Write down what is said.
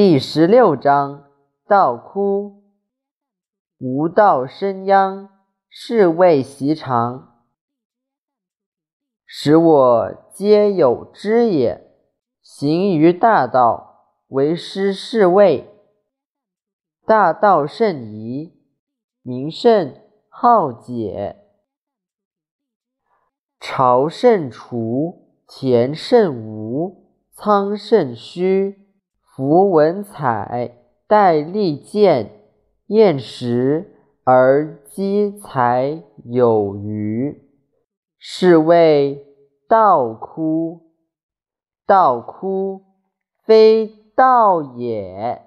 第十六章：道枯，无道生殃，是谓习常。使我皆有知也。行于大道，为师是谓。大道甚夷，名甚好解。朝甚除，田甚芜，仓甚虚。夫文采，戴利剑，厌食而积财有余，是谓道枯。道枯，非道也。